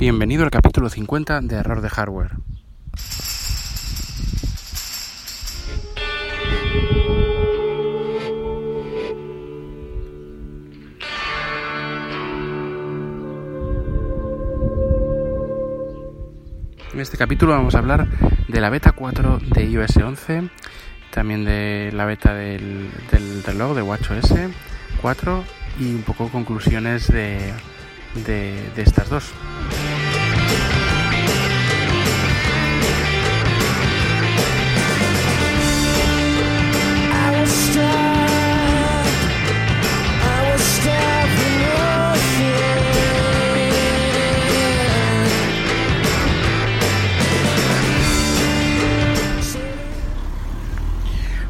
Bienvenido al capítulo 50 de Error de Hardware. En este capítulo vamos a hablar de la beta 4 de iOS 11, también de la beta del, reloj de WatchOS 4 y un poco conclusiones de, de estas dos.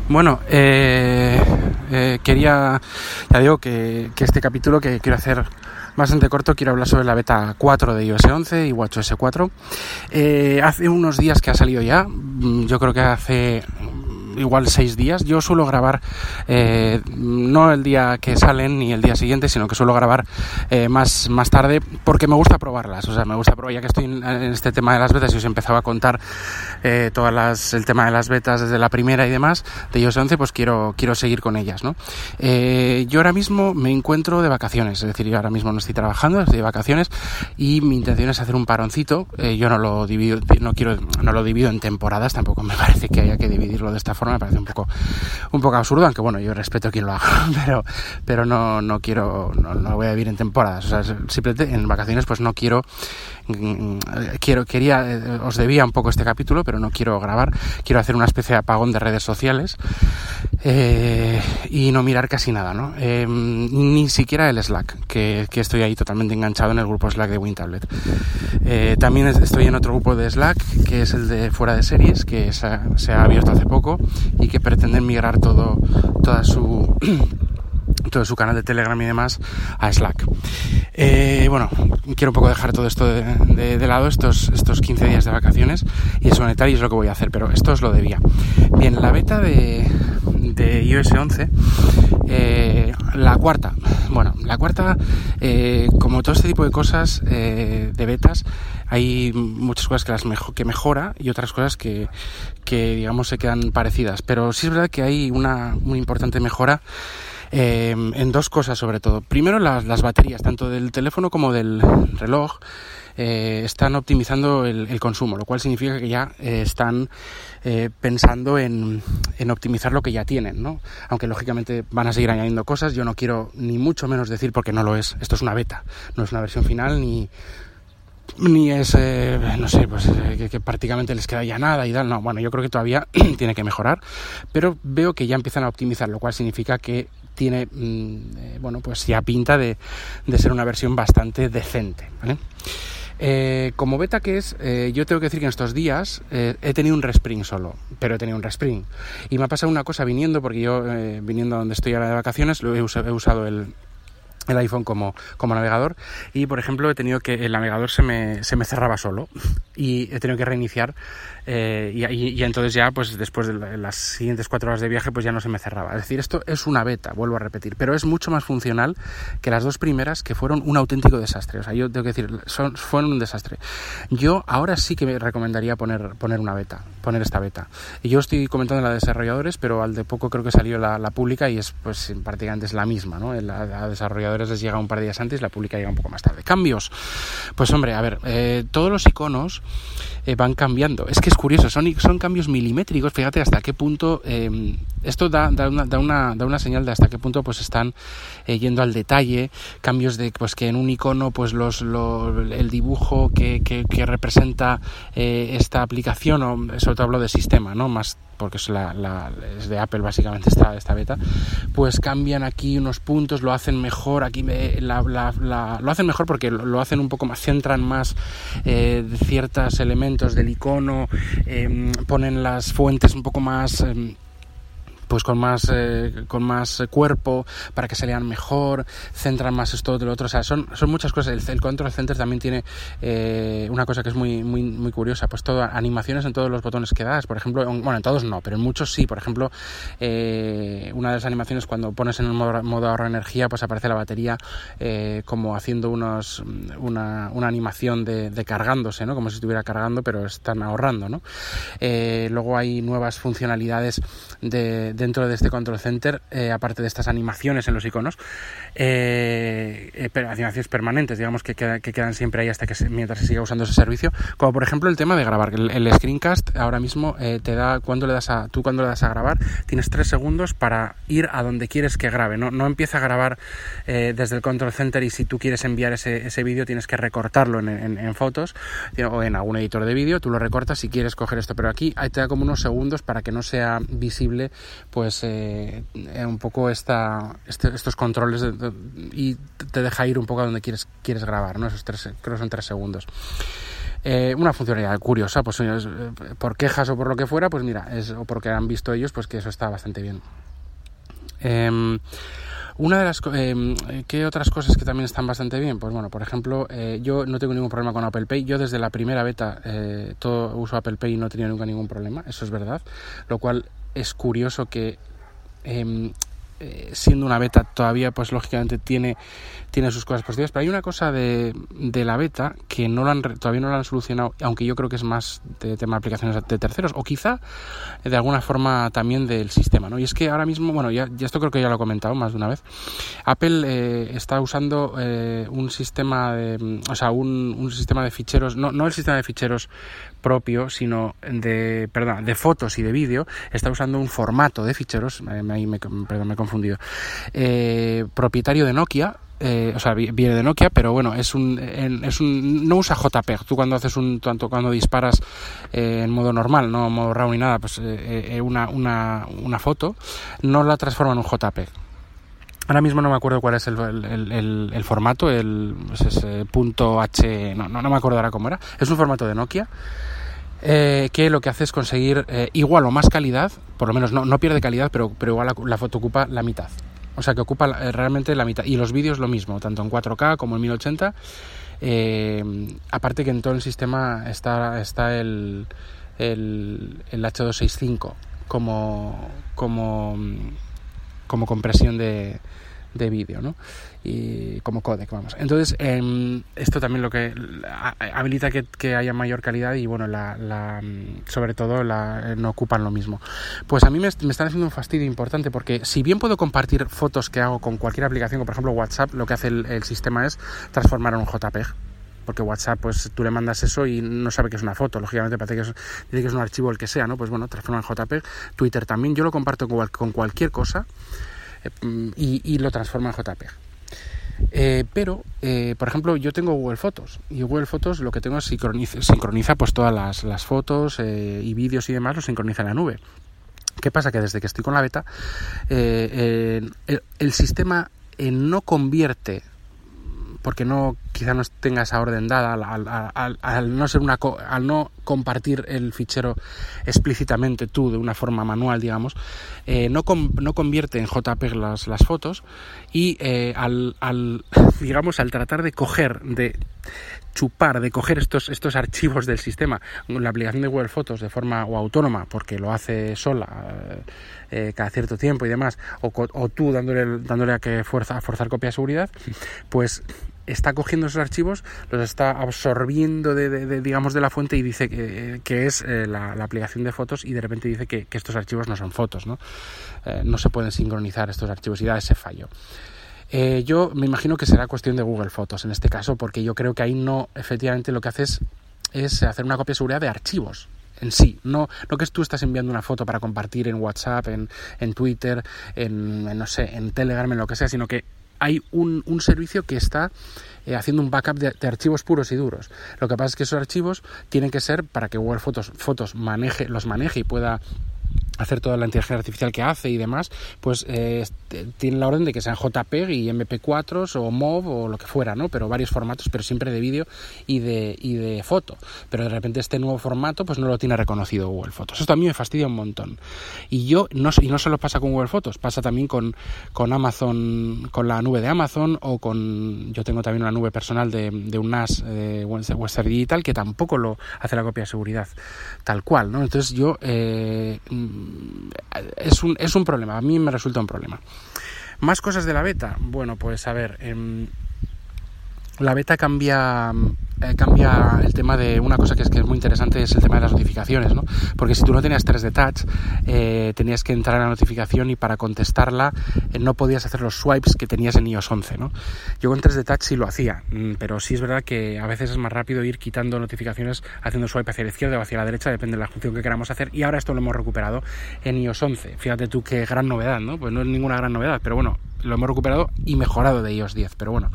Bueno, eh, eh, quería, ya digo que, este capítulo que quiero hacer bastante corto, quiero hablar sobre la beta 4 de iOS 11 y WatchOS 4. Eh, hace unos días que ha salido ya, mm, yo creo que hace igual seis días. Yo suelo grabar eh, no el día que salen ni el día siguiente, sino que suelo grabar eh, más, más tarde porque me gusta probarlas. O sea, me gusta probar, ya que estoy en, este tema de las betas y os empezaba a contar eh, todas las, el tema de las betas desde la primera y demás de iOS 11, pues quiero, quiero seguir con ellas. ¿no? yo ahora mismo me encuentro de vacaciones, es decir, yo ahora mismo no estoy trabajando, estoy de vacaciones y mi intención es hacer un paroncito. yo no lo divido, no quiero, no lo divido en temporadas, tampoco me parece que haya que dividirlo de esta forma me parece un poco, un poco absurdo, aunque bueno, yo respeto a quien lo haga, pero, pero no, no quiero, no, no voy a vivir en temporadas, o sea, simplemente en vacaciones pues no quiero Mm, quiero, quería, eh, os debía un poco este capítulo, pero no quiero grabar. Quiero hacer una especie de apagón de redes sociales eh, y no mirar casi nada, ¿no? Eh, ni siquiera el Slack, que, estoy ahí totalmente enganchado en el grupo Slack de WinTablet. también estoy en otro grupo de Slack, que es el de fuera de series, que se ha, se ha abierto hace poco y que pretenden migrar todo, toda su todo su canal de Telegram y demás a Slack. Eh, bueno, quiero un poco dejar todo esto de, lado, estos, estos 15 días de vacaciones, y eso monetario es lo que voy a hacer, pero esto os lo debía. Bien, la beta de, de iOS 11, eh, la cuarta, bueno, la cuarta, eh, como todo este tipo de cosas de betas, hay muchas cosas que, las que mejora y otras cosas que, que, digamos, se quedan parecidas, pero sí es verdad que hay una muy importante mejora Em, en dos cosas sobre todo. Primero, las, baterías, tanto del teléfono como del reloj, eh, están optimizando el, consumo, lo cual significa que ya eh, están eh, pensando en, en, optimizar lo que ya tienen, ¿no? Aunque lógicamente van a seguir añadiendo cosas, yo no quiero ni mucho menos decir porque no lo es. Esto es una beta, no es una versión final ni ni es, no sé, pues que, prácticamente les queda ya nada y tal. No, bueno, yo creo que todavía tiene que mejorar, pero veo que ya empiezan a optimizar, lo cual significa que tiene, mm, eh, bueno, pues ya pinta de, ser una versión bastante decente, eh, como beta que es, eh, yo tengo que decir que en estos días he tenido un respring solo, pero he tenido un respring. Y me ha pasado una cosa viniendo, porque yo viniendo a donde estoy ahora de vacaciones, he usado el, el iPhone como, como navegador. Y por ejemplo he tenido que el navegador se me, se me cerraba solo y he tenido que reiniciar eh, y, entonces ya pues después de las siguientes cuatro horas de viaje pues ya no se me cerraba. Es decir esto es una beta vuelvo a repetir pero es mucho más funcional que las dos primeras que fueron un auténtico desastre. O sea yo tengo que decir son, fueron un desastre. Yo ahora sí que me recomendaría poner poner una beta poner esta beta. Y yo estoy comentando la de desarrolladores pero al de poco creo que salió la, pública y es pues prácticamente es la misma no la, la desarrolladores les llega un par de días antes, la pública llega un poco más tarde. Cambios. Pues hombre, a ver, eh, todos los iconos eh, van cambiando. Es que es curioso, son, son cambios milimétricos. Fíjate hasta qué punto em, esto da, da, una, da, una, da, una, señal de hasta qué punto pues están eh, yendo al detalle. Cambios de pues que en un icono pues los, el dibujo que, que, que representa esta aplicación, o sobre todo hablo de sistema, ¿no? Más porque es, la, es de Apple básicamente esta, esta beta, pues cambian aquí unos puntos, lo hacen mejor, aquí lo hacen mejor porque lo, hacen un poco más, centran más eh, ciertos elementos del icono, em, ponen las fuentes un poco más... Em, pues con más eh, con más cuerpo para que se lean mejor centran más esto de lo otro. O sea son, son muchas cosas. El, control center también tiene eh, una cosa que es muy muy muy curiosa pues todo animaciones en todos los botones que das. Por ejemplo bueno en todos no pero en muchos sí. Por ejemplo eh, una de las animaciones cuando pones en el modo, modo ahorro energía pues aparece la batería como haciendo unos una, una animación de, de, cargándose no como si estuviera cargando pero están ahorrando no luego hay nuevas funcionalidades de dentro de este control center, eh, aparte de estas animaciones en los iconos, eh, eh animaciones permanentes, digamos, que, que, quedan siempre ahí hasta que mientras se siga usando ese servicio, como por ejemplo el tema de grabar. El, screencast ahora mismo te da, cuando le das a, tú cuando le das a grabar, tienes tres segundos para ir a donde quieres que grabe, no, no empieza a grabar desde el control center y si tú quieres enviar ese, ese vídeo tienes que recortarlo en, en, fotos o en algún editor de vídeo, tú lo recortas si quieres coger esto, pero aquí te da como unos segundos para que no sea visible pues eh, un poco esta, este, estos controles y te deja ir un poco a donde quieres, quieres grabar, ¿no? Esos tres, creo que son tres segundos. Eh, una funcionalidad curiosa, pues eh, por quejas o por lo que fuera, pues mira, es, o porque han visto ellos, pues que eso está bastante bien. Em, una de las eh, ¿qué otras cosas que también están bastante bien? Pues bueno, por ejemplo, eh, yo no tengo ningún problema con Apple Pay. Yo desde la primera beta eh, todo uso Apple Pay y no he tenido nunca ningún problema. Eso es verdad. Lo cual es curioso que em, eh, siendo una beta todavía pues lógicamente tiene, tiene sus cosas positivas pero hay una cosa de, de la beta que no lo han, todavía no lo han solucionado aunque yo creo que es más de tema de aplicaciones de terceros o quizá de alguna forma también del sistema ¿no? y es que ahora mismo bueno ya, ya esto creo que ya lo he comentado más de una vez Apple eh, está usando eh, un sistema de, o sea un, un sistema de ficheros no, no el sistema de ficheros propio, sino de, perdón, de fotos y de vídeo, está usando un formato de ficheros, me, me, perdón, me he confundido, eh, propietario de Nokia, eh, o sea, viene de Nokia, pero bueno, es un, es un no usa JPEG. Tú cuando haces un, tanto cuando disparas eh, en modo normal, no modo RAW ni nada, pues una, una, una foto, no la transforma en un JPEG. Ahora mismo no me acuerdo cuál es el, el, el, formato, el pues punto H, no, no, me acuerdo ahora cómo era. Es un formato de Nokia eh, que lo que hace es conseguir eh, igual o más calidad, por lo menos no, no pierde calidad, pero, pero igual la, foto ocupa la mitad. O sea que ocupa eh, realmente la mitad. Y los vídeos lo mismo, tanto en 4K como en 1080. aparte que en todo el sistema está, está el, el, el H265 como, como, como compresión de, de vídeo, ¿no? Y como codec, vamos. Entonces, em, esto también lo que habilita que, haya mayor calidad y, bueno, la, sobre todo la, no ocupan lo mismo. Pues a mí me, están haciendo un fastidio importante porque si bien puedo compartir fotos que hago con cualquier aplicación, como por ejemplo WhatsApp, lo que hace el, sistema es transformar en un JPEG porque WhatsApp, pues tú le mandas eso y no sabe que es una foto, lógicamente parece que es, dice que es un archivo el que sea, ¿no? Pues bueno, transforma en JPEG. Twitter también, yo lo comparto con cualquier cosa y, lo transforma en JPEG. Eh, pero, eh, por ejemplo, yo tengo Google Fotos y Google Fotos lo que tengo es sincroniza, pues todas las, fotos eh, y vídeos y demás, lo sincroniza en la nube. ¿Qué pasa? Que desde que estoy con la beta, el, sistema no convierte porque no quizá no tenga esa orden dada al, no ser una al no compartir el fichero explícitamente tú de una forma manual digamos eh, no, no convierte en JPEG las, las fotos y eh, al, al digamos al tratar de coger de chupar, de coger estos, estos archivos del sistema, la aplicación de Google Fotos de forma o autónoma, porque lo hace sola eh, cada cierto tiempo y demás, o, tú dándole, dándole a que fuerza, a forzar copia de seguridad, pues está cogiendo esos archivos, los está absorbiendo de, digamos de la fuente y dice que, que es eh, la, aplicación de fotos y de repente dice que, estos archivos no son fotos, ¿no? Eh, no se pueden sincronizar estos archivos y da ese fallo. Eh, yo me imagino que será cuestión de Google Fotos en este caso, porque yo creo que ahí no, efectivamente lo que haces es hacer una copia de seguridad de archivos en sí, no, no que tú estás enviando una foto para compartir en WhatsApp, en, en Twitter, en, no sé, en Telegram, en lo que sea, sino que hay un, un servicio que está eh, haciendo un backup de, archivos puros y duros. Lo que pasa es que esos archivos tienen que ser para que Google Fotos, Fotos maneje, los maneje y pueda hacer toda la inteligencia artificial que hace y demás, pues eh, tiene la orden de que sean JPEG y MP4s o MOV o lo que fuera, ¿no? Pero varios formatos, pero siempre de vídeo y de, y de foto. Pero de repente este nuevo formato pues no lo tiene reconocido Google Fotos. Esto a mí me fastidia un montón. Y yo, no, y no solo pasa con Google Fotos, pasa también con, con Amazon, con la nube de Amazon o con, yo tengo también una nube personal de, de un NAS, eh, Western Digital, que tampoco lo hace la copia de seguridad tal cual, ¿no? Entonces yo... Eh, es un, es un problema, a mí me resulta un problema. Más cosas de la beta. Bueno, pues a ver, em, la beta cambia eh, cambia el tema de una cosa que es que es muy interesante es el tema de las notificaciones, ¿no? Porque si tú no tenías 3D Touch, eh, tenías que entrar a la notificación y para contestarla eh, no podías hacer los swipes que tenías en iOS 11, ¿no? Yo con 3D Touch sí lo hacía, mm, pero sí es verdad que a veces es más rápido ir quitando notificaciones haciendo swipe hacia la izquierda o hacia la derecha, depende de la función que queramos hacer, y ahora esto lo hemos recuperado en iOS 11. Fíjate tú qué gran novedad, ¿no? Pues no es ninguna gran novedad, pero bueno, lo hemos recuperado y mejorado de iOS 10, pero bueno,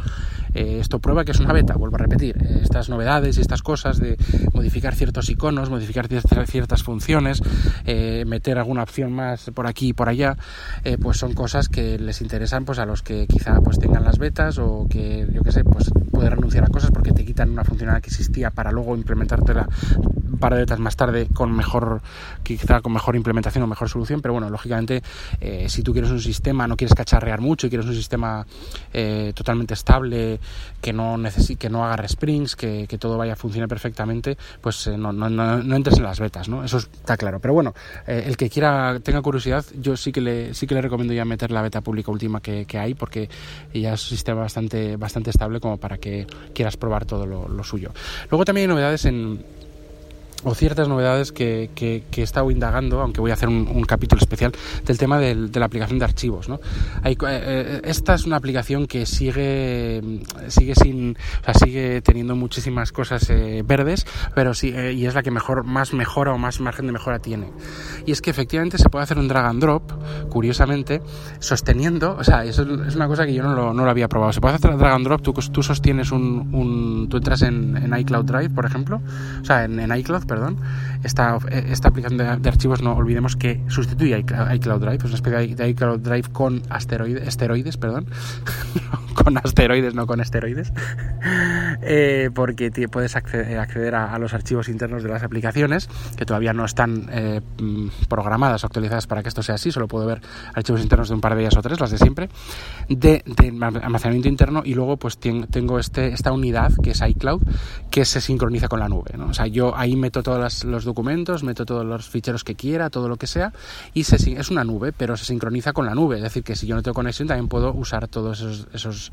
esto prueba que es una beta, vuelvo a repetir, estas novedades y estas cosas de modificar ciertos iconos, modificar ciertas funciones, eh, meter alguna opción más por aquí y por allá, eh, pues son cosas que les interesan pues a los que quizá pues tengan las betas o que yo qué sé, pues puede renunciar a cosas porque te quitan una funcionalidad que existía para luego implementártela par de betas más tarde con mejor, quizá con mejor implementación o mejor solución, pero bueno, lógicamente eh, si tú quieres un sistema, no quieres cacharrear mucho y quieres un sistema totalmente estable, que no necesite, que no haga resprings, que, que todo vaya funcione perfectamente, pues eh, no, no, no, entres en las betas, ¿no? Eso está claro. Pero bueno, eh, el que quiera, tenga curiosidad, yo sí que le, sí que le recomiendo ya meter la beta pública última que, hay, porque ya es un sistema bastante, bastante estable como para que quieras probar todo lo suyo. Luego también hay novedades en o ciertas novedades que, que, he estado indagando, aunque voy a hacer un, capítulo especial del tema de la aplicación de archivos. ¿no? Hay, eh, eh, esta es una aplicación que sigue, sigue sin, o sea, sigue teniendo muchísimas cosas eh, verdes, pero sí, y es la que mejor, más mejora o más margen de mejora tiene. Y es que efectivamente se puede hacer un drag and drop, curiosamente, sosteniendo, o sea, eso es una cosa que yo no lo, no lo había probado. Se puede hacer drag and drop, tú, tú sostienes un, un, tú entras en, en iCloud Drive, por ejemplo, o sea, en, en iCloud, perdón, esta, esta aplicación de, archivos no olvidemos que sustituye iCloud Drive, es una especie de iCloud Drive con asteroides, esteroides, perdón, con asteroides, no con esteroides, eh, porque puedes acceder, a, los archivos internos de las aplicaciones que todavía no están eh, mm, programadas o actualizadas para que esto sea así, solo puedo ver archivos internos de un par de días o tres, las de siempre, de, almacenamiento interno. Y luego pues tengo este, esta unidad que es iCloud que se sincroniza con la nube, ¿no? o sea, yo ahí meto todos los documentos, meto todos los ficheros que quiera, todo lo que sea, y se, es una nube, pero se sincroniza con la nube. Es decir, que si yo no tengo conexión, también puedo usar todos esos, esos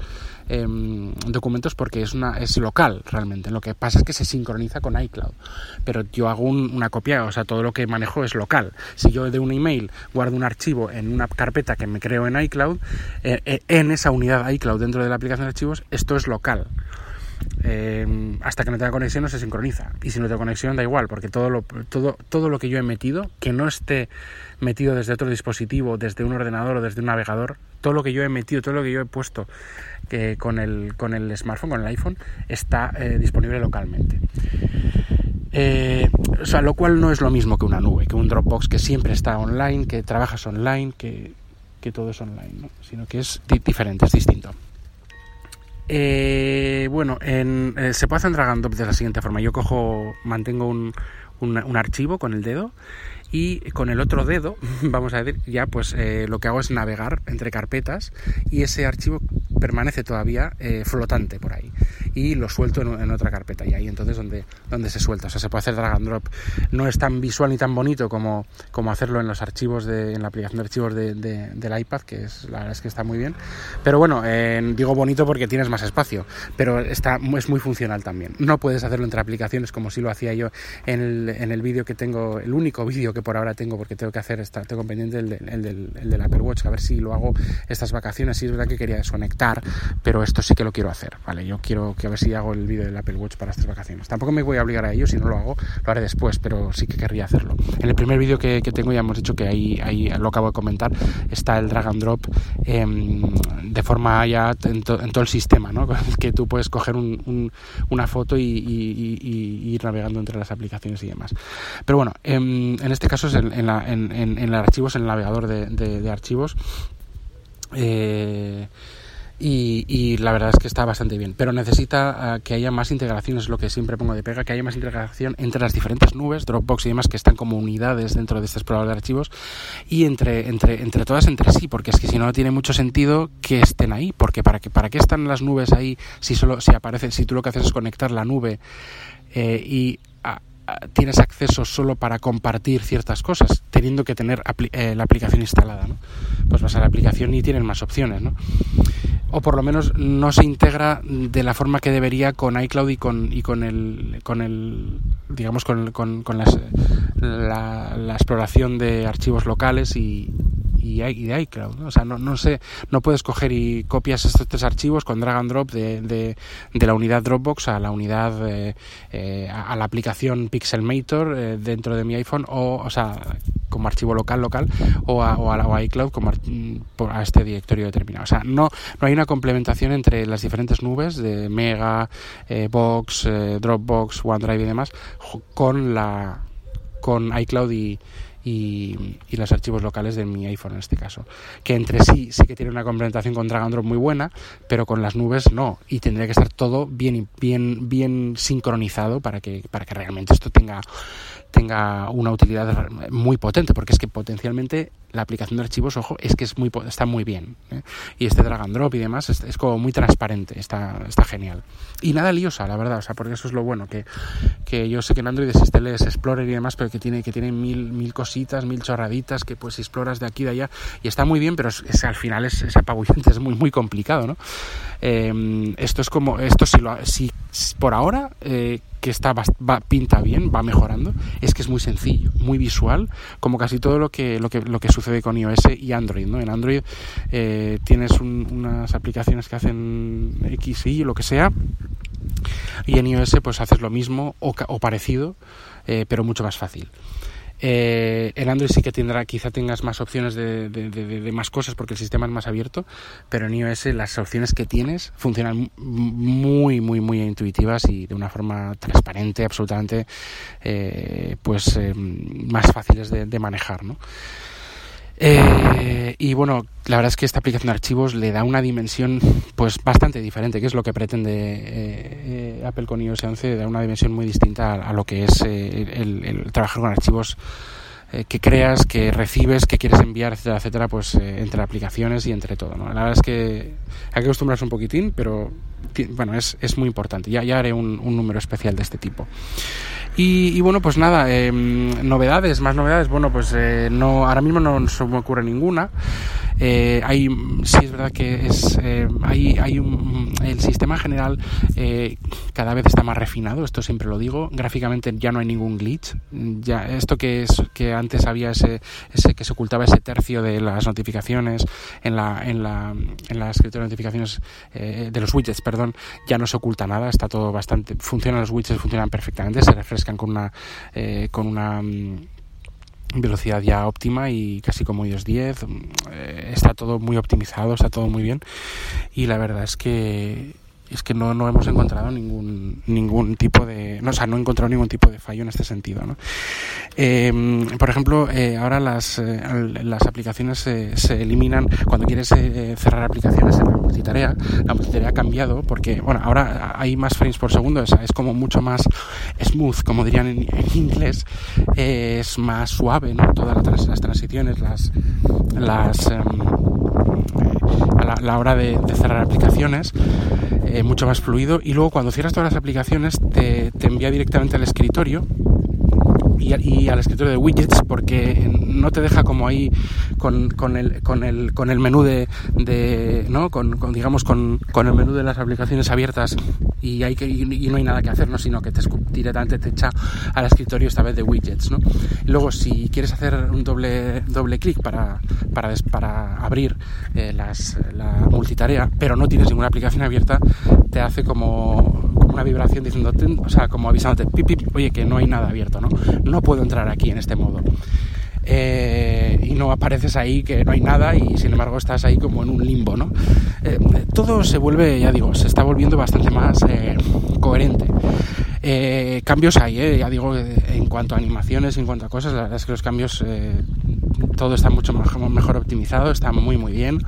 em, documentos porque es, una, es local realmente. Lo que pasa es que se sincroniza con iCloud, pero yo hago una copia, o sea, todo lo que manejo es local. Si yo de un email guardo un archivo en una carpeta que me creo en iCloud, eh, eh, en esa unidad iCloud dentro de la aplicación de archivos, esto es local. Em, hasta que no tenga conexión no se sincroniza. Y si no tengo conexión da igual, porque todo lo, todo, todo lo que yo he metido, que no esté metido desde otro dispositivo, desde un ordenador o desde un navegador, todo lo que yo he metido, todo lo que yo he puesto que con, el, con el smartphone, con el iPhone, está eh, disponible localmente. Eh, o sea, lo cual no es lo mismo que una nube, que un Dropbox que siempre está online, que trabajas online, que, que todo es online, sino que es diferente, es distinto. Eh, bueno, en, eh, se puede hacer drop de la siguiente forma. Yo cojo, mantengo un, un, archivo con el dedo y con el otro dedo, vamos a decir, ya pues eh, lo que hago es navegar entre carpetas y ese archivo permanece todavía eh, flotante por ahí y lo suelto en, otra carpeta y ahí entonces donde, donde se suelta. O sea, se puede hacer drag and drop. No es tan visual ni tan bonito como, como hacerlo en los archivos de, en la aplicación de archivos de, del iPad, que es, la verdad es que está muy bien. Pero bueno, digo bonito porque tienes más espacio, pero está, es muy funcional también. No puedes hacerlo entre aplicaciones como si lo hacía yo en en el vídeo que tengo, el único vídeo que por ahora tengo, porque tengo que hacer, tengo pendiente el, del, el del Apple Watch, a ver si lo hago estas vacaciones. y es verdad que quería desconectar, pero esto sí que lo quiero hacer, ¿vale? Yo quiero que a ver si hago el vídeo del Apple Watch para estas vacaciones. Tampoco me voy a obligar a ello, si no lo hago, lo haré después, pero sí que querría hacerlo. En el primer vídeo que, tengo ya hemos dicho que ahí, ahí lo acabo de comentar, está el drag and drop em, de forma ya en, todo el sistema, ¿no? que tú puedes coger una foto y, ir navegando entre las aplicaciones y demás. Pero bueno, en, este caso es en, la, en, en, el archivo, en el navegador de, de archivos. Eh, y, la verdad es que está bastante bien. Pero necesita uh, que haya más integración, es lo que siempre pongo de pega, que haya más integración entre las diferentes nubes, Dropbox y demás, que están como unidades dentro de este explorador de archivos, y entre, entre, entre todas entre sí, porque es que si no, no tiene mucho sentido que estén ahí, porque para, que, para qué están las nubes ahí si solo si aparece, si tú lo que haces es conectar la nube eh, y tienes acceso solo para compartir ciertas cosas, teniendo que tener eh, la aplicación instalada. ¿no? Pues vas a la aplicación y tienen más opciones. ¿no? O por lo menos no se integra de la forma que debería con iCloud y con, y con el, con el digamos, con las, la, la exploración de archivos locales y, y, de iCloud. O sea, no, no sé, no puedes coger y copias estos tres archivos con drag and drop de, de, la unidad Dropbox a la unidad, eh, eh, a, la aplicación Pixelmator eh, dentro de mi iPhone o, o sea, como archivo local, local, o a, o a, iCloud como a este directorio determinado. O sea, no, no hay una complementación entre las diferentes nubes de Mega, Box, Dropbox, OneDrive y demás con la con iCloud y, y, los archivos locales de mi iPhone en este caso. Que entre sí sí que tiene una complementación con Drag Drop muy buena, pero con las nubes no. Y tendría que estar todo bien, bien, bien sincronizado para que, para que realmente esto tenga, tenga una utilidad muy potente, porque es que potencialmente la aplicación de archivos, ojo, es que es muy, está muy bien. ¿eh? Y este drag and drop y demás es, como muy transparente, está, está genial. Y nada liosa, la verdad, o sea, porque eso es lo bueno, que, que yo sé que en Android existe el Explorer y demás, pero que tiene, que tiene mil, mil cositas, mil chorraditas, que pues exploras de aquí de allá, y está muy bien, pero es, al final es, es, apabullante, es muy, muy complicado, ¿no? Eh, esto es como, esto si, lo, si por ahora eh, que está va, pinta bien, va mejorando, es que es muy sencillo, muy visual, como casi todo lo que lo que lo que sucede con iOS y Android, ¿no? En Android eh, tienes unas aplicaciones que hacen X y lo que sea, y en iOS pues haces lo mismo o, o parecido, eh, pero mucho más fácil. Eh, en Android sí que tendrá, quizá tengas más opciones de, de, más cosas porque el sistema es más abierto, pero en iOS las opciones que tienes funcionan muy, muy, muy intuitivas y de una forma transparente, absolutamente, eh, pues eh, más fáciles de, manejar, ¿no? Eh, y bueno, la verdad es que esta aplicación de archivos le da una dimensión pues bastante diferente, que es lo que pretende eh, eh, Apple con iOS 11, da una dimensión muy distinta a, lo que es el, trabajar con archivos que creas, que recibes, que quieres enviar, etcétera, etcétera, pues entre aplicaciones y entre todo. ¿no? La verdad es que hay que acostumbrarse un poquitín, pero bueno, es, es muy importante. Ya, ya haré un número especial de este tipo. Y, bueno, pues nada, em, novedades, más novedades. Bueno, pues eh, no, ahora mismo no se me ocurre ninguna. Eh, hay, sí es verdad que es, eh, hay, hay el sistema general eh, cada vez está más refinado, esto siempre lo digo. Gráficamente ya no hay ningún glitch. Ya, esto que es que antes había ese, ese que se ocultaba ese tercio de las notificaciones en la, en la, en la escritura de notificaciones de los widgets, perdón, ya no se oculta nada, está todo bastante, funcionan los widgets, funcionan perfectamente, se refrescan con una, con una mm, velocidad ya óptima y casi como iOS 10 eh, está todo muy optimizado está todo muy bien. Y la verdad es que es que no, no hemos encontrado ningún ningún tipo de no, o sea no he encontrado ningún tipo de fallo en este sentido ¿no? eh, por ejemplo eh, ahora las eh, las aplicaciones se, eliminan cuando quieres eh, cerrar aplicaciones en la multitarea la multitarea ha cambiado porque bueno ahora hay más frames por segundo es, es como mucho más smooth como dirían en, en inglés es más suave no todas las, las transiciones las las a la, hora de, cerrar aplicaciones eh, mucho más fluido y luego cuando cierras todas las aplicaciones te, te envía directamente al escritorio y, al escritorio de widgets porque no te deja como ahí con, con, el, con, el, con el menú de, de ¿no? Con, digamos con, con el menú de las aplicaciones abiertas y, hay que, y no hay nada que hacer, ¿no? sino que te, directamente te echa al escritorio esta vez de widgets. ¿no? Luego si quieres hacer un doble, doble clic para, para, para abrir eh, las, la multitarea, pero no tienes ninguna aplicación abierta, te hace como, como una vibración diciendo, o sea, como avisándote, pip, pip, oye, que no hay nada abierto, ¿no? No puedo entrar aquí en este modo. Eh, y no apareces ahí que no hay nada y sin embargo estás ahí como en un limbo, ¿no? Eh, todo se vuelve, ya digo, se está volviendo bastante más eh, coherente. Eh, cambios hay, eh, ya digo, en cuanto a animaciones, en cuanto a cosas, la verdad es que los cambios, todo está mucho mejor optimizado, está muy muy bien.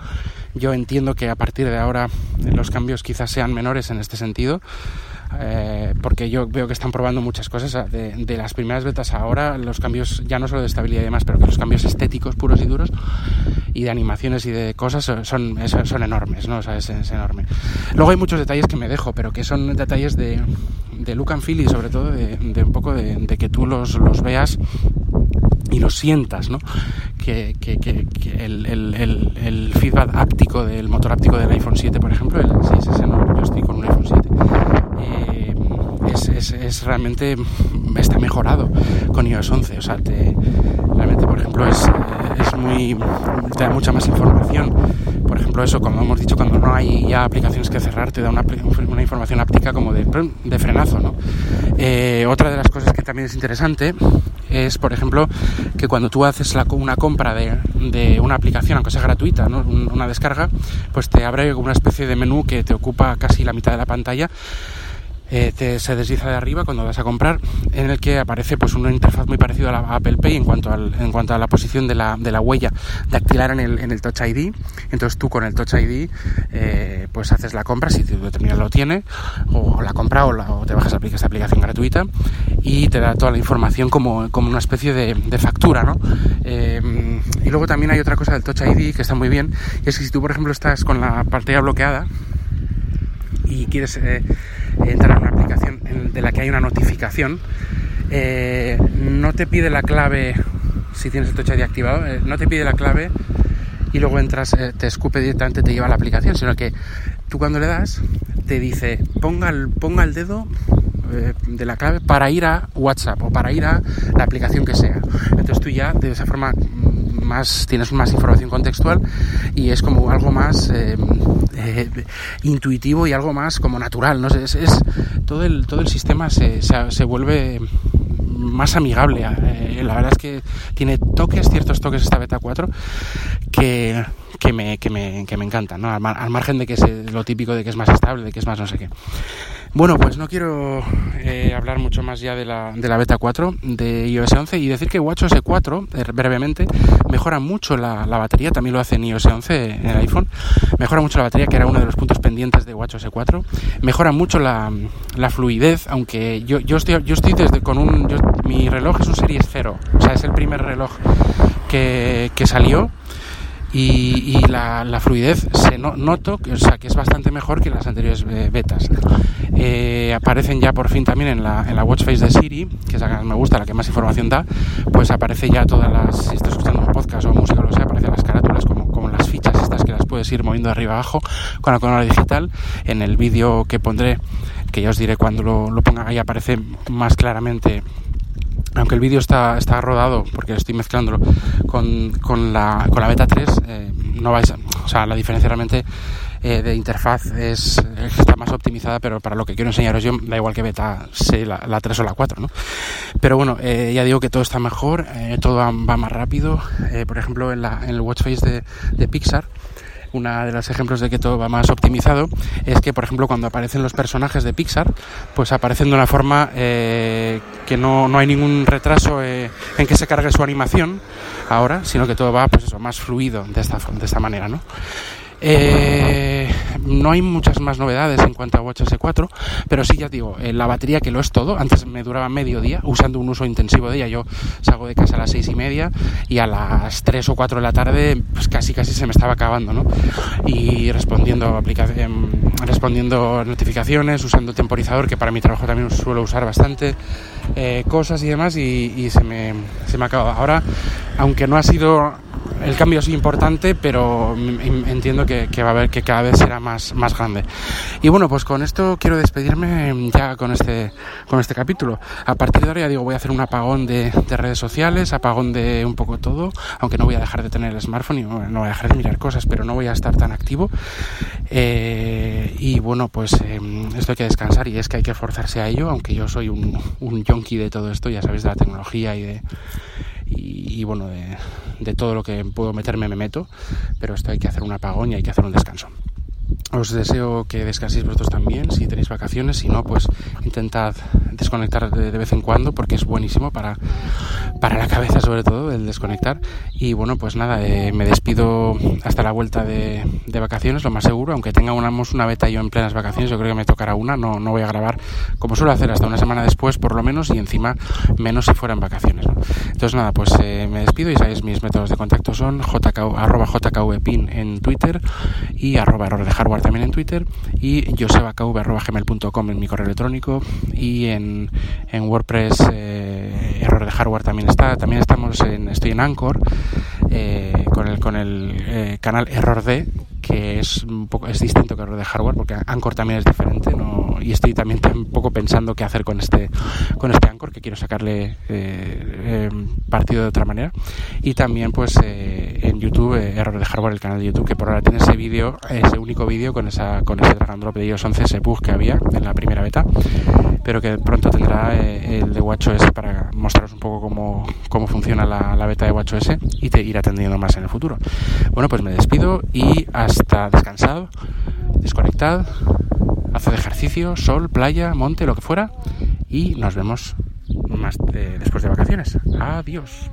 Yo entiendo que a partir de ahora los cambios quizás sean menores en este sentido. Eh, porque yo veo que están probando muchas cosas de, las primeras betas ahora, los cambios ya no solo de estabilidad y demás, pero que los cambios estéticos puros y duros y de animaciones y de cosas son, son, enormes, ¿no? O sea, es, enorme. Luego hay muchos detalles que me dejo, pero que son detalles de, de look and feel y sobre todo de, un poco de, que tú los, los veas y lo sientas, ¿no? Que, que, que, el, el, el, feedback áptico del motor áptico del iPhone 7, por ejemplo, el 6S, no, yo estoy con un iPhone 7, eh, es, es, es, realmente, está mejorado con iOS 11, o sea, te, realmente, por ejemplo, es, es muy, te da mucha más información por ejemplo, eso, como hemos dicho, cuando no hay ya aplicaciones que cerrar, te da una, una información áptica como de, de frenazo, ¿no? Eh, otra de las cosas que también es interesante es, por ejemplo, que cuando tú haces la, una compra de, de, una aplicación, aunque sea gratuita, ¿no? una descarga, pues te abre una especie de menú que te ocupa casi la mitad de la pantalla eh, se desliza de arriba cuando vas a comprar, en el que aparece pues una interfaz muy parecida a la Apple Pay en cuanto, al, en cuanto a la posición de la, de la huella dactilar en el, en el Touch ID. Entonces tú con el Touch ID eh, pues haces la compra, si tu determinado lo tiene, o, la compra o, te bajas esta aplicación gratuita y te da toda la información como, como una especie de, factura, ¿no? Eh, y luego también hay otra cosa del Touch ID que está muy bien, es que si tú por ejemplo estás con la pantalla bloqueada y quieres entrar a una aplicación de la que hay una notificación, eh, no te pide la clave, si tienes el Touch ID activado, eh, no te pide la clave y luego entras, eh, te escupe directamente, te lleva a la aplicación, sino que tú cuando le das te dice ponga el, ponga el dedo de la clave para ir a WhatsApp o para ir a la aplicación que sea. Entonces tú ya de esa forma más tienes más información contextual y es como algo más eh, intuitivo y algo más como natural, ¿no? Es, es todo, el, todo el sistema se, se, vuelve más amigable. Eh, la verdad es que tiene toques, ciertos toques esta beta 4 que, que, me, que, me, que me encantan, ¿no? al, al margen de que es lo típico de que es más estable, de que es más no sé qué. Bueno, pues no quiero eh, hablar mucho más ya de la, de la beta 4 de iOS 11 y decir que WatchOS 4, eh, brevemente, mejora mucho la, la, batería, también lo hace en iOS 11 en el iPhone, mejora mucho la batería, que era uno de los puntos pendientes de WatchOS 4, mejora mucho la, la fluidez, aunque yo, yo, estoy, yo estoy desde con un... mi reloj es un Series 0, o sea, es el primer reloj que, que salió y, la, la, fluidez se noto o sea, que es bastante mejor que las anteriores betas. Eh, aparecen ya por fin también en la, en la watch face de Siri, que es la que me gusta, la que más información da, pues aparece ya todas las, si estás escuchando un podcast o música o lo sea, aparecen las carátulas como, como las fichas estas que las puedes ir moviendo de arriba abajo con la corona digital. En el vídeo que pondré, que ya os diré cuando lo, lo ponga ahí, aparece más claramente aunque el vídeo está, está rodado, porque estoy mezclándolo con, con, la, con la beta 3, eh, no vais a, o sea, la diferencia realmente eh, de interfaz es, está más optimizada, pero para lo que quiero enseñaros yo, da igual que beta 6, la, la 3 o la 4, ¿no? Pero bueno, eh, ya digo que todo está mejor, eh, todo va, va, más rápido, eh, por ejemplo, en, la, en el watch face de, de Pixar, una de los ejemplos de que todo va más optimizado es que, por ejemplo, cuando aparecen los personajes de Pixar, pues aparecen de una forma eh, que no, no, hay ningún retraso eh, en que se cargue su animación ahora, sino que todo va, pues eso, más fluido de esta, de esta manera, ¿no? Eh, no hay muchas más novedades en cuanto a WatchOS 4, pero sí ya digo, eh, la batería que lo es todo, antes me duraba medio día usando un uso intensivo de ella, yo salgo de casa a las seis y media y a las 3 o 4 de la tarde pues casi casi se me estaba acabando, ¿no? Y respondiendo, em, respondiendo notificaciones, usando temporizador, que para mi trabajo también suelo usar bastante, eh, cosas y demás, y, y se, me, se me acaba. Ahora, aunque no ha sido el cambio es importante, pero entiendo que, va a haber que cada vez será más, más grande. Y bueno, pues con esto quiero despedirme ya con este, con este capítulo. A partir de ahora ya digo, voy a hacer un apagón de, redes sociales, apagón de un poco todo, aunque no voy a dejar de tener el smartphone y no, voy a dejar de mirar cosas, pero no voy a estar tan activo. Eh, y bueno, pues em, esto hay que descansar y es que hay que forzarse a ello, aunque yo soy un, un yonki de todo esto, ya sabéis, de la tecnología y de y, bueno, de, todo lo que puedo meterme me meto, pero esto hay que hacer un apagón y hay que hacer un descanso. Os deseo que descanséis vosotros también si tenéis vacaciones, si no, pues intentad desconectar de, vez en cuando porque es buenísimo para, para la cabeza sobre todo el desconectar. Y bueno, pues nada, eh, me despido hasta la vuelta de, vacaciones, lo más seguro, aunque tenga una, beta yo en plenas vacaciones, yo creo que me tocará una, no, no voy a grabar como suelo hacer hasta una semana después por lo menos y encima menos si fueran vacaciones. Entonces nada, pues eh, me despido y sabéis mis métodos de contacto son jk, arroba jkvpin en Twitter y arroba error de hardware también en Twitter y josebakv.gmail.com en mi correo electrónico y en, en WordPress eh, error de hardware también está. También estamos en, estoy en Anchor eh, con el, con el eh, canal Error D que es un poco es distinto que Error de hardware porque Anchor también es diferente no, y estoy también un poco pensando qué hacer con este con este Anchor que quiero sacarle partido de otra manera y también pues en YouTube Error de hardware el canal de YouTube que por ahora tiene ese vídeo ese único vídeo con esa con ese drag and drop de iOS 11 ese bug que había en la primera beta pero que pronto tendrá el de WatchOS para mostraros un poco cómo, cómo funciona la, la, beta de WatchOS y te ir atendiendo más en el futuro. Bueno, pues me despido y hasta descansado, desconectad, haced ejercicio, sol, playa, monte, lo que fuera y nos vemos más después de vacaciones. Adiós.